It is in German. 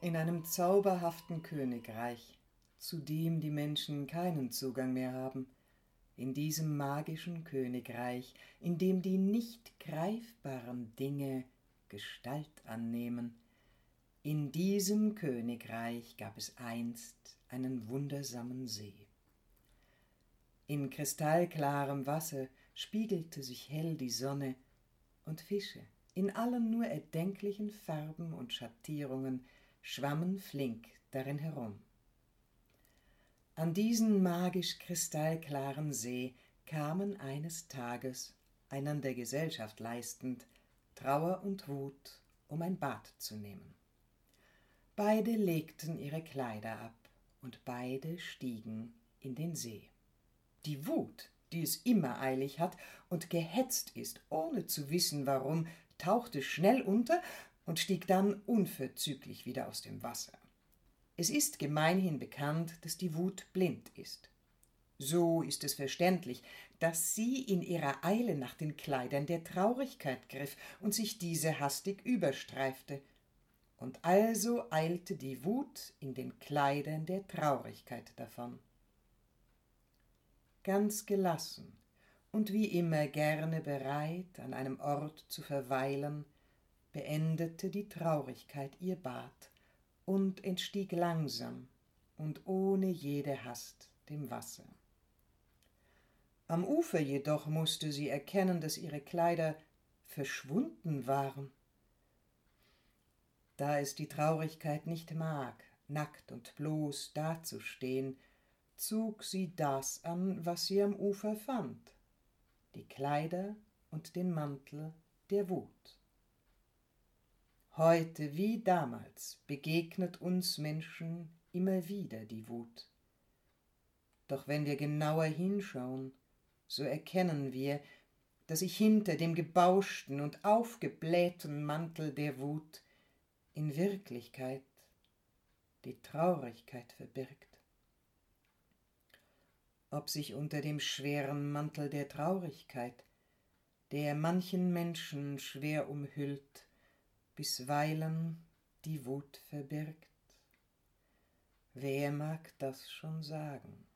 In einem zauberhaften Königreich, zu dem die Menschen keinen Zugang mehr haben, in diesem magischen Königreich, in dem die nicht greifbaren Dinge Gestalt annehmen, in diesem Königreich gab es einst einen wundersamen See. In kristallklarem Wasser spiegelte sich hell die Sonne, und Fische in allen nur erdenklichen Farben und Schattierungen schwammen flink darin herum. An diesen magisch kristallklaren See kamen eines Tages, einander Gesellschaft leistend, Trauer und Wut, um ein Bad zu nehmen. Beide legten ihre Kleider ab und beide stiegen in den See. Die Wut, die es immer eilig hat und gehetzt ist, ohne zu wissen warum, tauchte schnell unter und stieg dann unverzüglich wieder aus dem Wasser. Es ist gemeinhin bekannt, dass die Wut blind ist. So ist es verständlich, dass sie in ihrer Eile nach den Kleidern der Traurigkeit griff und sich diese hastig überstreifte. Und also eilte die Wut in den Kleidern der Traurigkeit davon. Ganz gelassen und wie immer gerne bereit, an einem Ort zu verweilen, beendete die Traurigkeit ihr Bad und entstieg langsam und ohne jede Hast dem Wasser. Am Ufer jedoch musste sie erkennen, dass ihre Kleider verschwunden waren. Da es die Traurigkeit nicht mag, nackt und bloß dazustehen, zog sie das an, was sie am Ufer fand, die Kleider und den Mantel der Wut. Heute wie damals begegnet uns Menschen immer wieder die Wut. Doch wenn wir genauer hinschauen, so erkennen wir, dass sich hinter dem gebauschten und aufgeblähten Mantel der Wut in Wirklichkeit die Traurigkeit verbirgt ob sich unter dem schweren Mantel der Traurigkeit, der manchen Menschen schwer umhüllt, bisweilen die Wut verbirgt. Wer mag das schon sagen?